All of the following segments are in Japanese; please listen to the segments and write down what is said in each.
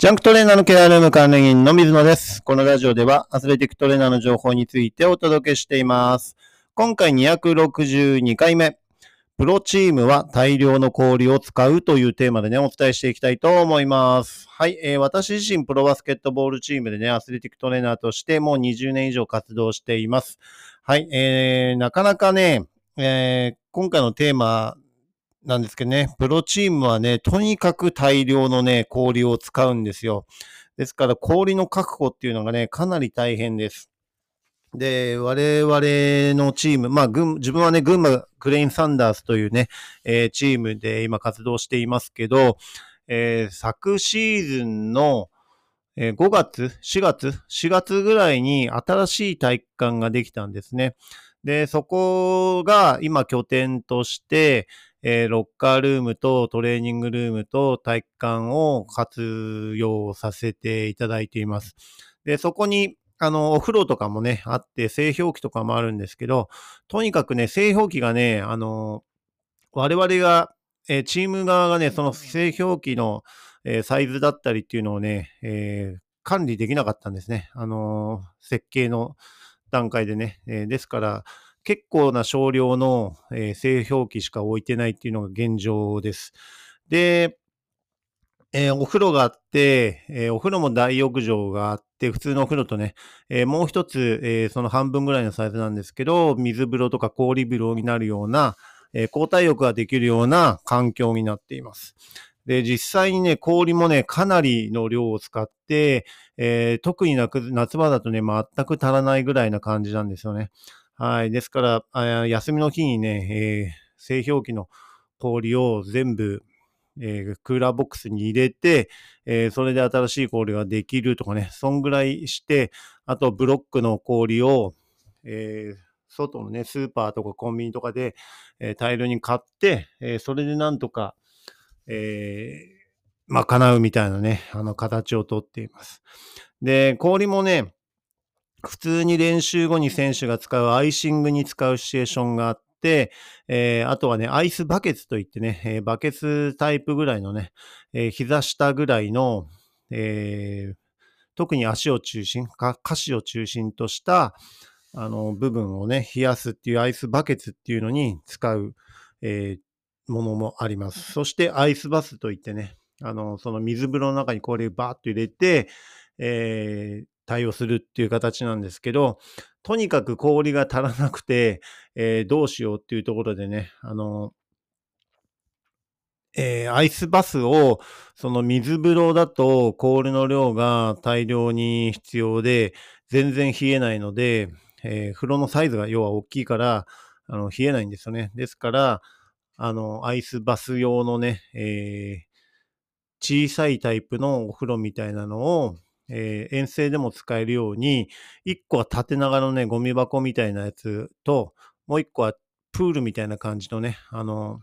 ジャンクトレーナーのケアルーム管理員の水野です。このラジオではアスレティックトレーナーの情報についてお届けしています。今回262回目。プロチームは大量の氷を使うというテーマでね、お伝えしていきたいと思います。はい、えー私自身プロバスケットボールチームでね、アスレティックトレーナーとしてもう20年以上活動しています。はい、えー、なかなかね、えー今回のテーマなんですけどね、プロチームはね、とにかく大量のね、氷を使うんですよ。ですから、氷の確保っていうのがね、かなり大変です。で、我々のチーム、まあ、群自分はね、群馬クレインサンダースというね、えーチームで今活動していますけど、えー昨シーズンの、えー5月 ?4 月 ?4 月ぐらいに新しい体育館ができたんですね。で、そこが今拠点として、えーロッカールームとトレーニングルームと体育館を活用させていただいています。で、そこに、あの、お風呂とかもね、あって、製氷機とかもあるんですけど、とにかくね、製氷機がね、あの、我々が、えーチーム側がね、その製氷機の、えーサイズだったりっていうのをね、えー管理できなかったんですね。あの、設計の段階でね。えーですから、結構な少量の、えー製氷機しか置いてないっていうのが現状です。で、えーお風呂があって、えーお風呂も大浴場があって、普通のお風呂とね、えーもう一つ、えその半分ぐらいのサイズなんですけど、水風呂とか氷風呂になるような、えー交代浴ができるような環境になっています。で、実際にね、氷もね、かなりの量を使って、え特になく夏場だとね、全く足らないぐらいな感じなんですよね。はい。ですから、休みの日にね、えー製氷機の氷を全部、えークーラーボックスに入れて、えーそれで新しい氷ができるとかね、そんぐらいして、あとブロックの氷を、えー外のね、スーパーとかコンビニとかで、えー大量に買って、えそれでなんとか、えー、賄うみたいなね、あの形をとっています。で、氷もね、普通に練習後に選手が使うアイシングに使うシチュエーションがあって、えーあとはね、アイスバケツといってね、えーバケツタイプぐらいのね、えー膝下ぐらいの、えー特に足を中心、下肢を中心とした、あの、部分をね、冷やすっていうアイスバケツっていうのに使う、えーものもあります。そしてアイスバスといってね、あの、その水風呂の中に氷をバーッと入れて、えー対応するっていう形なんですけど、とにかく氷が足らなくて、えーどうしようっていうところでね、あの、えーアイスバスを、その水風呂だと氷の量が大量に必要で、全然冷えないので、えー風呂のサイズが要は大きいから、あの、冷えないんですよね。ですから、あの、アイスバス用のね、えー小さいタイプのお風呂みたいなのを、えー遠征でも使えるように、一個は縦長のね、ゴミ箱みたいなやつと、もう一個はプールみたいな感じのね、あの、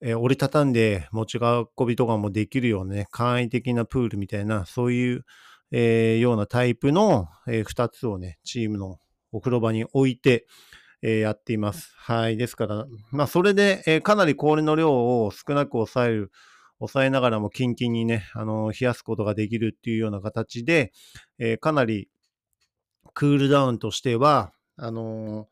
えー折りたたんで持ち運びとかもできるようなね、簡易的なプールみたいな、そういう、えーようなタイプの、えー二つをね、チームのお風呂場に置いて、えーやっています。はい。ですから、まあ、それで、えかなり氷の量を少なく抑える、抑えながらもキンキンにね、あの冷やすことができるっていうような形で、えーかなりクールダウンとしては、あの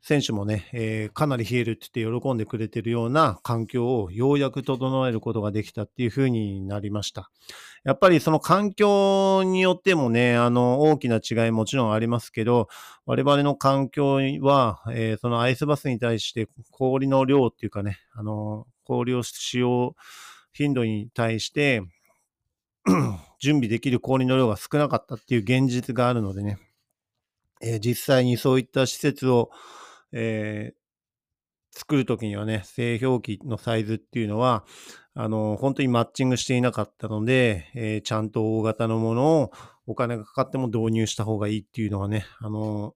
選手もね、えーかなり冷えるって言って喜んでくれてるような環境をようやく整えることができたっていう風になりました。やっぱりその環境によってもね、あの、大きな違いもちろんありますけど、我々の環境は、えーそのアイスバスに対して氷の量っていうかね、あの、氷を使用頻度に対して、準備できる氷の量が少なかったっていう現実があるのでね、えー実際にそういった施設を、えー作るときにはね、製氷機のサイズっていうのは、あの、本当にマッチングしていなかったので、えーちゃんと大型のものをお金がかかっても導入した方がいいっていうのはね、あの、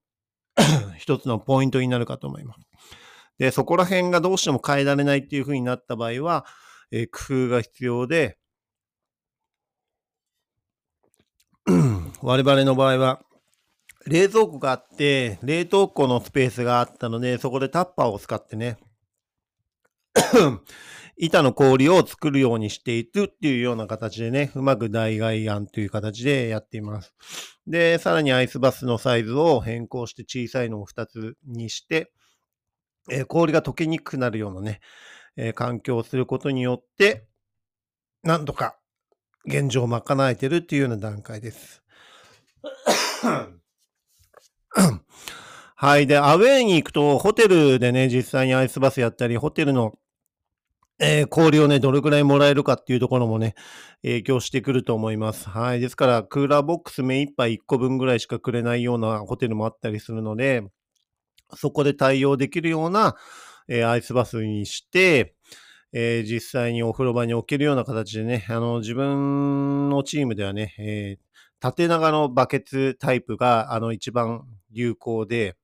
一つのポイントになるかと思います。で、そこら辺がどうしても変えられないっていう風になった場合は、え工夫が必要で、我々の場合は、冷蔵庫があって、冷凍庫のスペースがあったので、そこでタッパーを使ってね、板の氷を作るようにしていくっていうような形でね、うまく代替案という形でやっています。で、さらにアイスバスのサイズを変更して小さいのを2つにして、えー、氷が溶けにくくなるようなね、えー、環境をすることによって、なんとか現状を賄えてるっていうような段階です。はい。で、アウェイに行くと、ホテルでね、実際にアイスバスやったり、ホテルの、えー、氷をね、どれくらいもらえるかっていうところもね、影響してくると思います。はい。ですから、クーラーボックス目いっぱい1個分ぐらいしかくれないようなホテルもあったりするので、そこで対応できるような、えー、アイスバスにして、えー、実際にお風呂場に置けるような形でね、あの、自分のチームではね、えー、縦長のバケツタイプが、あの、一番有効で、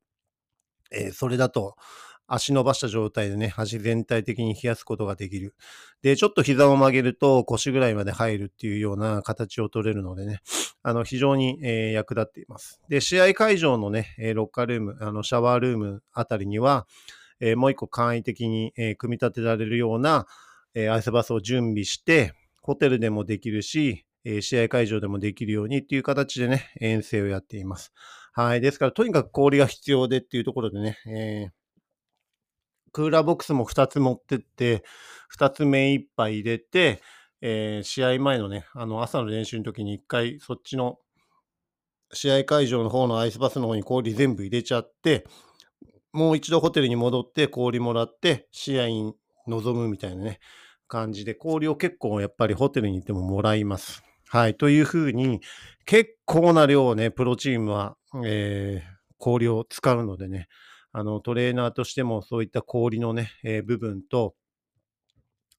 えー、それだと足伸ばした状態でね、足全体的に冷やすことができる。で、ちょっと膝を曲げると腰ぐらいまで入るっていうような形を取れるのでね、あの、非常に、えー、役立っています。で、試合会場のね、ロッカールーム、あの、シャワールームあたりには、えー、もう一個簡易的に、えー、組み立てられるような、えアイスバスを準備して、ホテルでもできるし、え試合会場でもできるようにっていう形でね、遠征をやっています。はい。ですから、とにかく氷が必要でっていうところでね、え、クーラーボックスも2つ持ってって、2つ目いっぱい入れて、え、試合前のね、あの、朝の練習の時に1回そっちの試合会場の方のアイスバスの方に氷全部入れちゃって、もう一度ホテルに戻って氷もらって、試合に臨むみたいなね、感じで、氷を結構やっぱりホテルに行ってももらいます。はい。というふうに、結構な量をね、プロチームは、えー、氷を使うのでね、あの、トレーナーとしてもそういった氷のね、えー、部分と、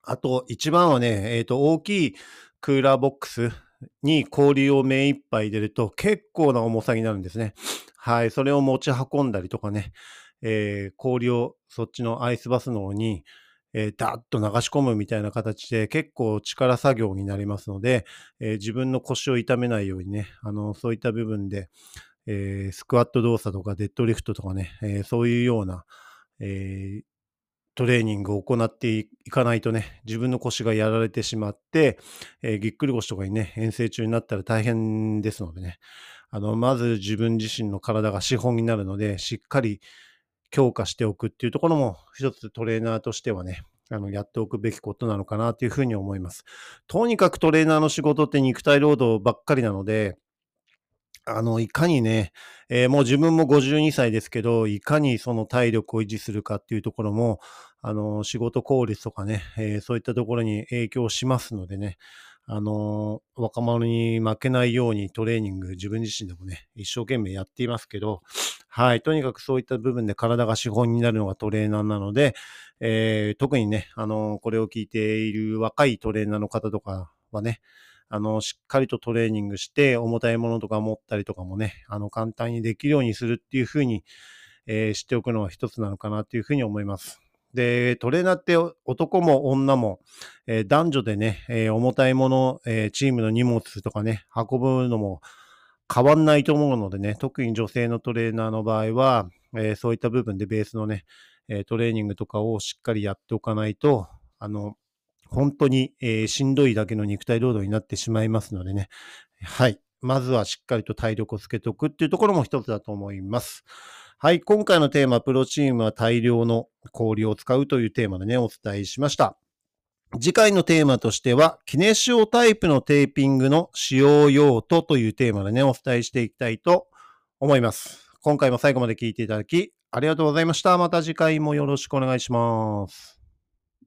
あと、一番はね、えっ、ー、と、大きいクーラーボックスに氷を目いっぱい入れると結構な重さになるんですね。はい。それを持ち運んだりとかね、えー、氷をそっちのアイスバスの方に、えー、ダッと流し込むみたいな形で結構力作業になりますので、えー、自分の腰を痛めないようにね、あの、そういった部分で、えー、スクワット動作とかデッドリフトとかね、えそういうような、えトレーニングを行っていかないとね、自分の腰がやられてしまって、えぎっくり腰とかにね、遠征中になったら大変ですのでね、あの、まず自分自身の体が資本になるので、しっかり、強化しておくっていうところも一つトレーナーとしてはね、あの、やっておくべきことなのかなというふうに思います。とにかくトレーナーの仕事って肉体労働ばっかりなので、あの、いかにね、えー、もう自分も52歳ですけど、いかにその体力を維持するかっていうところも、あの、仕事効率とかね、えー、そういったところに影響しますのでね、あの、若者に負けないようにトレーニング、自分自身でもね、一生懸命やっていますけど、はい、とにかくそういった部分で体が資本になるのがトレーナーなので、えー、特にね、あの、これを聞いている若いトレーナーの方とかはね、あの、しっかりとトレーニングして、重たいものとか持ったりとかもね、あの、簡単にできるようにするっていうふうに、えー、知っておくのは一つなのかなっていうふうに思います。で、トレーナーって男も女も、えー、男女でね、えー、重たいもの、えー、チームの荷物とかね、運ぶのも変わんないと思うのでね、特に女性のトレーナーの場合は、えそういった部分でベースのね、えトレーニングとかをしっかりやっておかないと、あの、本当に、えしんどいだけの肉体労働になってしまいますのでね。はい。まずはしっかりと体力をつけておくっていうところも一つだと思います。はい、今回のテーマ、プロチームは大量の氷を使うというテーマでね、お伝えしました。次回のテーマとしては、キネシオタイプのテーピングの使用用途というテーマでね、お伝えしていきたいと思います。今回も最後まで聞いていただき、ありがとうございました。また次回もよろしくお願いします。